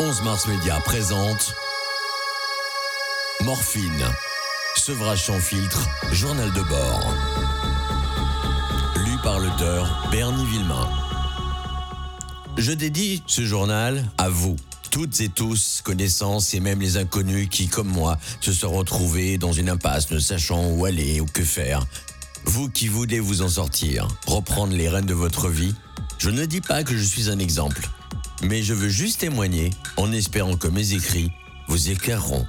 11 mars Média présente Morphine, sevrage sans filtre, journal de bord. Lu par l'auteur Bernie Villemain. Je dédie ce journal à vous, toutes et tous, connaissances et même les inconnus qui, comme moi, se sont retrouvés dans une impasse ne sachant où aller ou que faire. Vous qui voulez vous en sortir, reprendre les rênes de votre vie, je ne dis pas que je suis un exemple, mais je veux juste témoigner en espérant que mes écrits vous éclaireront.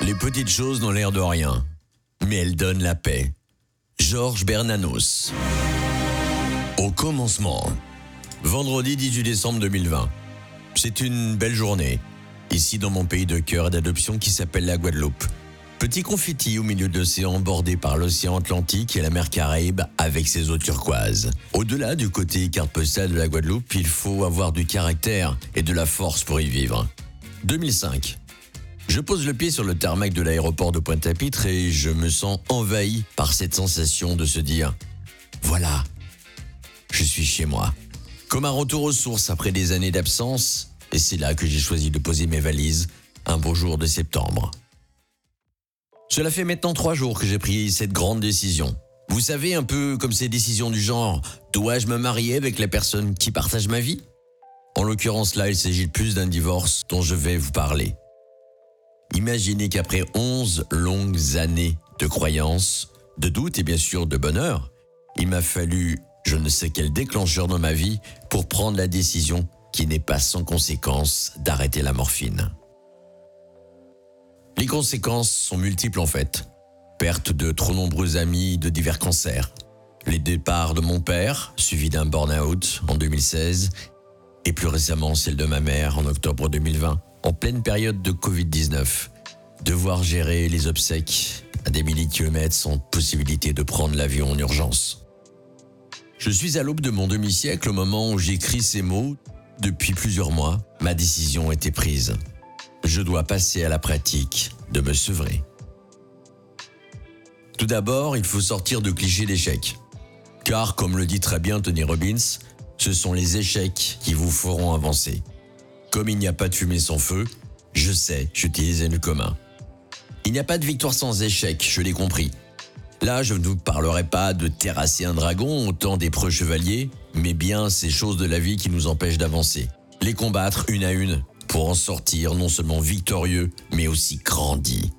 Les petites choses n'ont l'air de rien, mais elles donnent la paix. Georges Bernanos. Au commencement. Vendredi 18 décembre 2020. C'est une belle journée, ici dans mon pays de cœur et d'adoption qui s'appelle la Guadeloupe. Petit confetti au milieu de l'océan bordé par l'océan Atlantique et la mer Caraïbe avec ses eaux turquoises. Au-delà du côté carte postale de la Guadeloupe, il faut avoir du caractère et de la force pour y vivre. 2005. Je pose le pied sur le tarmac de l'aéroport de Pointe-à-Pitre et je me sens envahi par cette sensation de se dire voilà, je suis chez moi. Comme un retour aux sources après des années d'absence, et c'est là que j'ai choisi de poser mes valises un beau jour de septembre. Cela fait maintenant trois jours que j'ai pris cette grande décision. Vous savez, un peu comme ces décisions du genre dois-je me marier avec la personne qui partage ma vie? En l'occurrence là, il s'agit plus d'un divorce dont je vais vous parler. Imaginez qu'après 11 longues années de croyances, de doutes et bien sûr de bonheur, il m'a fallu je ne sais quel déclencheur dans ma vie pour prendre la décision qui n'est pas sans conséquence d'arrêter la morphine. Les conséquences sont multiples en fait. Perte de trop nombreux amis de divers cancers, les départs de mon père, suivi d'un burn-out en 2016, et plus récemment celle de ma mère en octobre 2020, en pleine période de Covid-19. Devoir gérer les obsèques à des milliers de kilomètres sans possibilité de prendre l'avion en urgence. Je suis à l'aube de mon demi-siècle au moment où j'écris ces mots. Depuis plusieurs mois, ma décision était prise. Je dois passer à la pratique de me sevrer. Tout d'abord, il faut sortir de clichés d'échec. Car, comme le dit très bien Tony Robbins, ce sont les échecs qui vous feront avancer. Comme il n'y a pas de fumée sans feu, je sais, j'utilisais le commun. Il n'y a pas de victoire sans échec, je l'ai compris. Là, je ne vous parlerai pas de terrasser un dragon au temps des preux chevaliers, mais bien ces choses de la vie qui nous empêchent d'avancer. Les combattre une à une pour en sortir non seulement victorieux, mais aussi grandi.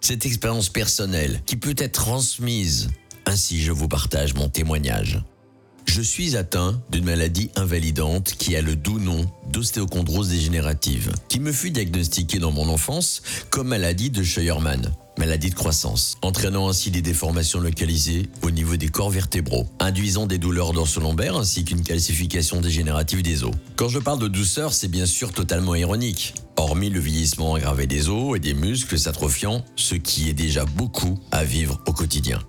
Cette expérience personnelle qui peut être transmise, ainsi je vous partage mon témoignage. Je suis atteint d'une maladie invalidante qui a le doux nom d'ostéochondrose dégénérative, qui me fut diagnostiquée dans mon enfance comme maladie de Scheuermann, maladie de croissance, entraînant ainsi des déformations localisées au niveau des corps vertébraux, induisant des douleurs dorsolombaires ainsi qu'une calcification dégénérative des os. Quand je parle de douceur, c'est bien sûr totalement ironique, hormis le vieillissement aggravé des os et des muscles s'atrophiant, ce qui est déjà beaucoup à vivre au quotidien.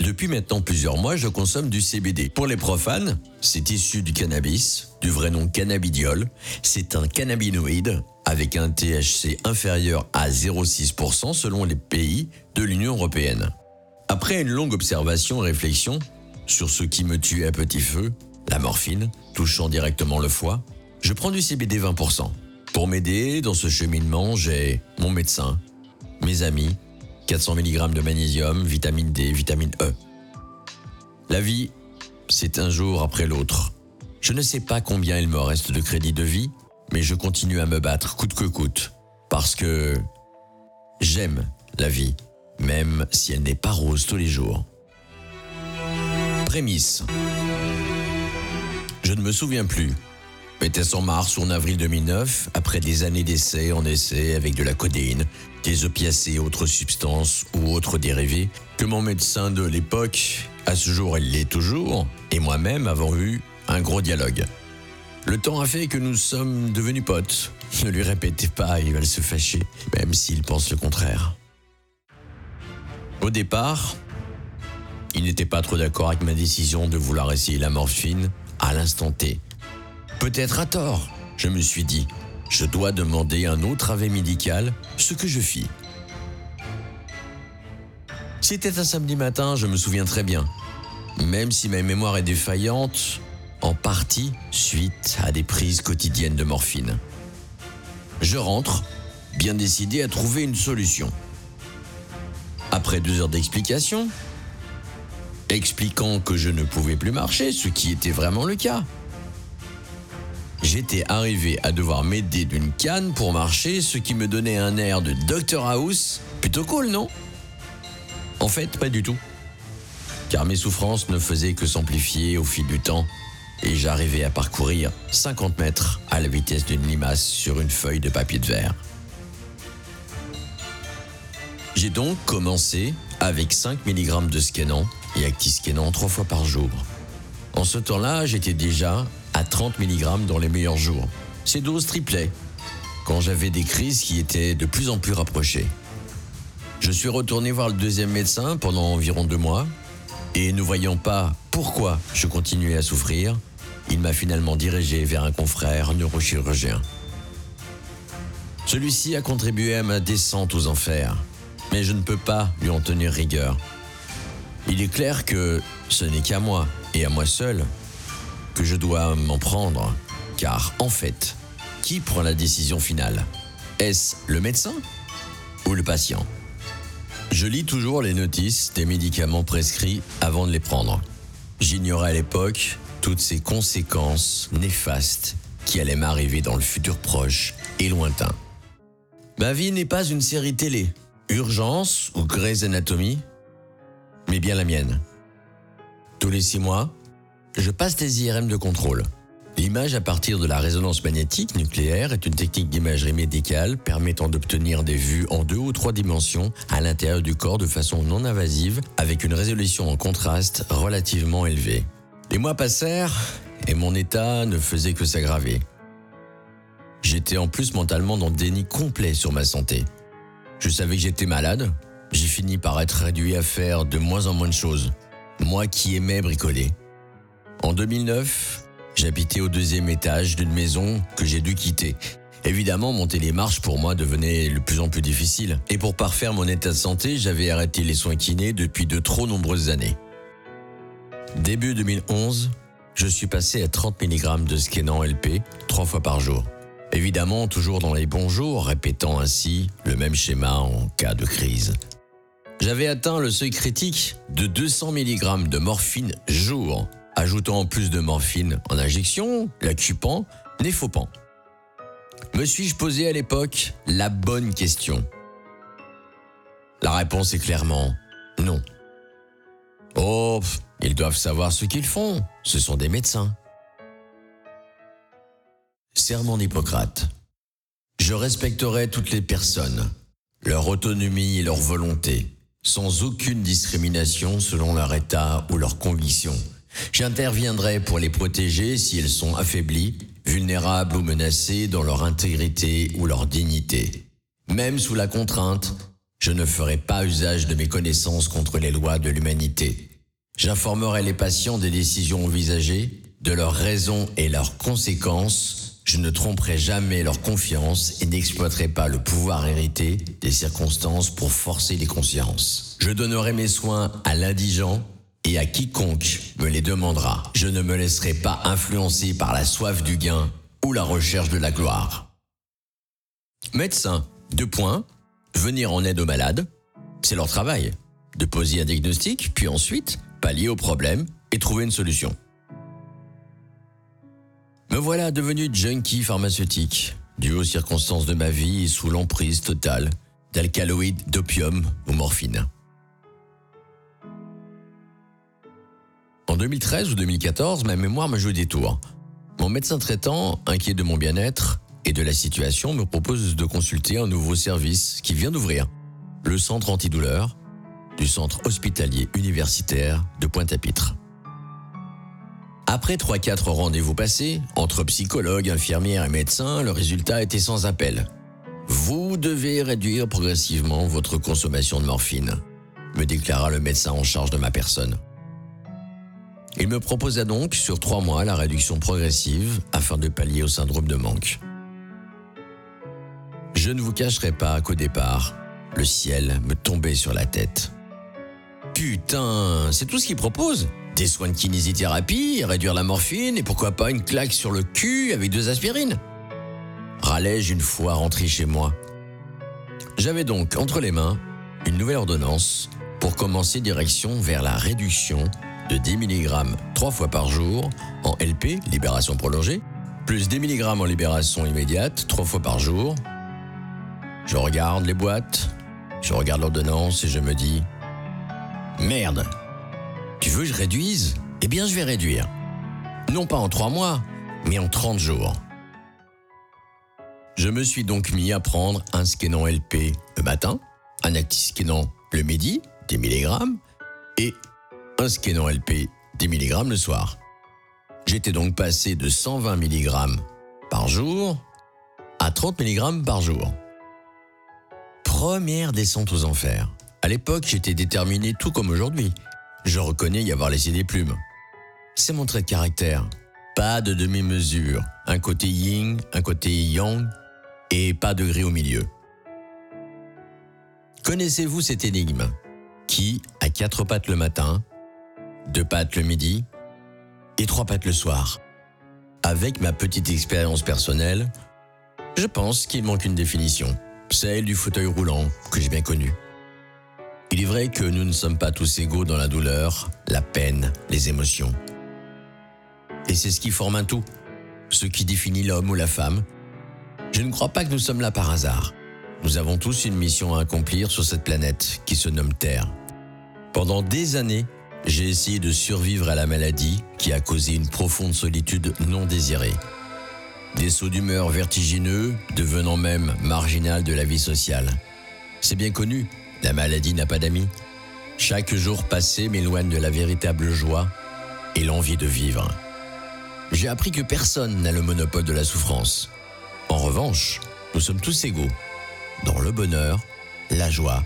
Depuis maintenant plusieurs mois, je consomme du CBD. Pour les profanes, c'est issu du cannabis, du vrai nom cannabidiol. C'est un cannabinoïde avec un THC inférieur à 0,6% selon les pays de l'Union européenne. Après une longue observation et réflexion sur ce qui me tue à petit feu, la morphine, touchant directement le foie, je prends du CBD 20%. Pour m'aider dans ce cheminement, j'ai mon médecin, mes amis, 400 mg de magnésium, vitamine D, vitamine E. La vie, c'est un jour après l'autre. Je ne sais pas combien il me reste de crédit de vie, mais je continue à me battre coûte que coûte, parce que j'aime la vie, même si elle n'est pas rose tous les jours. Prémisse. Je ne me souviens plus. Était-ce en mars ou en avril 2009, après des années d'essais en essais avec de la codéine, des opiacés autres substances ou autres dérivés, que mon médecin de l'époque, à ce jour il l'est toujours, et moi-même avons eu un gros dialogue. Le temps a fait que nous sommes devenus potes. Ne lui répétez pas, il va se fâcher, même s'il pense le contraire. Au départ, il n'était pas trop d'accord avec ma décision de vouloir essayer la morphine à l'instant T. Peut-être à tort, je me suis dit. Je dois demander un autre avis médical, ce que je fis. C'était un samedi matin, je me souviens très bien. Même si ma mémoire est défaillante, en partie suite à des prises quotidiennes de morphine. Je rentre, bien décidé à trouver une solution. Après deux heures d'explication, expliquant que je ne pouvais plus marcher, ce qui était vraiment le cas, j'étais arrivé à devoir m'aider d'une canne pour marcher, ce qui me donnait un air de Dr House. Plutôt cool, non? En fait, pas du tout. Car mes souffrances ne faisaient que s'amplifier au fil du temps et j'arrivais à parcourir 50 mètres à la vitesse d'une limace sur une feuille de papier de verre. J'ai donc commencé avec 5 mg de Scanant et Actiscanant trois fois par jour. En ce temps-là, j'étais déjà à 30 mg dans les meilleurs jours. Ces doses triplaient quand j'avais des crises qui étaient de plus en plus rapprochées. Je suis retourné voir le deuxième médecin pendant environ deux mois et ne voyant pas pourquoi je continuais à souffrir, il m'a finalement dirigé vers un confrère neurochirurgien. Celui-ci a contribué à ma descente aux enfers, mais je ne peux pas lui en tenir rigueur. Il est clair que ce n'est qu'à moi, et à moi seul, que je dois m'en prendre, car en fait, qui prend la décision finale? Est-ce le médecin ou le patient? Je lis toujours les notices des médicaments prescrits avant de les prendre. J'ignorais à l'époque toutes ces conséquences néfastes qui allaient m'arriver dans le futur proche et lointain. Ma vie n'est pas une série télé, Urgence ou Grey's Anatomy, mais bien la mienne. Tous les six mois, je passe des IRM de contrôle. L'image à partir de la résonance magnétique nucléaire est une technique d'imagerie médicale permettant d'obtenir des vues en deux ou trois dimensions à l'intérieur du corps de façon non invasive avec une résolution en contraste relativement élevée. Les mois passèrent et mon état ne faisait que s'aggraver. J'étais en plus mentalement dans le déni complet sur ma santé. Je savais que j'étais malade, j'ai fini par être réduit à faire de moins en moins de choses, moi qui aimais bricoler. En 2009, j'habitais au deuxième étage d'une maison que j'ai dû quitter. Évidemment, monter les marches pour moi devenait de plus en plus difficile. Et pour parfaire mon état de santé, j'avais arrêté les soins kinés depuis de trop nombreuses années. Début 2011, je suis passé à 30 mg de Skenan LP trois fois par jour. Évidemment, toujours dans les bons jours, répétant ainsi le même schéma en cas de crise. J'avais atteint le seuil critique de 200 mg de morphine jour, ajoutant plus de morphine en injection, l'accupant, néphopant. Me suis-je posé à l'époque la bonne question? La réponse est clairement non. Oh, ils doivent savoir ce qu'ils font. Ce sont des médecins. Serment d'Hippocrate. Je respecterai toutes les personnes, leur autonomie et leur volonté, sans aucune discrimination selon leur état ou leur conviction. J'interviendrai pour les protéger si elles sont affaiblies, vulnérables ou menacées dans leur intégrité ou leur dignité. Même sous la contrainte, je ne ferai pas usage de mes connaissances contre les lois de l'humanité. J'informerai les patients des décisions envisagées, de leurs raisons et leurs conséquences. Je ne tromperai jamais leur confiance et n'exploiterai pas le pouvoir hérité des circonstances pour forcer les consciences. Je donnerai mes soins à l'indigent et à quiconque me les demandera. Je ne me laisserai pas influencer par la soif du gain ou la recherche de la gloire. Médecin, deux points, venir en aide aux malades, c'est leur travail. De poser un diagnostic, puis ensuite pallier au problème et trouver une solution. Me voilà devenu junkie pharmaceutique, dû aux circonstances de ma vie et sous l'emprise totale d'alcaloïdes, d'opium ou morphine. En 2013 ou 2014, ma mémoire me joue des tours. Mon médecin traitant, inquiet de mon bien-être et de la situation, me propose de consulter un nouveau service qui vient d'ouvrir, le centre antidouleur, du centre hospitalier universitaire de Pointe-à-Pitre. Après 3-4 rendez-vous passés, entre psychologues, infirmières et médecins, le résultat était sans appel. Vous devez réduire progressivement votre consommation de morphine, me déclara le médecin en charge de ma personne. Il me proposa donc sur trois mois la réduction progressive afin de pallier au syndrome de manque. Je ne vous cacherai pas qu'au départ, le ciel me tombait sur la tête. Putain, c'est tout ce qu'ils proposent. Des soins de kinésithérapie, réduire la morphine et pourquoi pas une claque sur le cul avec deux aspirines. Râlais-je une fois rentré chez moi. J'avais donc entre les mains une nouvelle ordonnance pour commencer direction vers la réduction de 10 mg trois fois par jour en LP, libération prolongée, plus 10 mg en libération immédiate trois fois par jour. Je regarde les boîtes, je regarde l'ordonnance et je me dis Merde Tu veux que je réduise? Eh bien, je vais réduire. Non pas en trois mois, mais en 30 jours. Je me suis donc mis à prendre un scannant LP le matin, un actiscanant le midi, 10 mg, et un scannant LP, 10 mg le soir. J'étais donc passé de 120 mg par jour à 30 mg par jour. Première descente aux enfers. À l'époque, j'étais déterminé tout comme aujourd'hui. Je reconnais y avoir laissé des plumes. C'est mon trait de caractère. Pas de demi-mesure. Un côté yin, un côté yang, et pas de gris au milieu. Connaissez-vous cette énigme? Qui a quatre pattes le matin, deux pattes le midi et trois pattes le soir Avec ma petite expérience personnelle, je pense qu'il manque une définition, celle du fauteuil roulant que j'ai bien connu. Il est vrai que nous ne sommes pas tous égaux dans la douleur, la peine, les émotions. Et c'est ce qui forme un tout, ce qui définit l'homme ou la femme. Je ne crois pas que nous sommes là par hasard. Nous avons tous une mission à accomplir sur cette planète qui se nomme Terre. Pendant des années, j'ai essayé de survivre à la maladie qui a causé une profonde solitude non désirée. Des sauts d'humeur vertigineux, devenant même marginal de la vie sociale. C'est bien connu, la maladie n'a pas d'amis. Chaque jour passé m'éloigne de la véritable joie et l'envie de vivre. J'ai appris que personne n'a le monopole de la souffrance. En revanche, nous sommes tous égaux dans le bonheur, la joie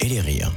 et les rires.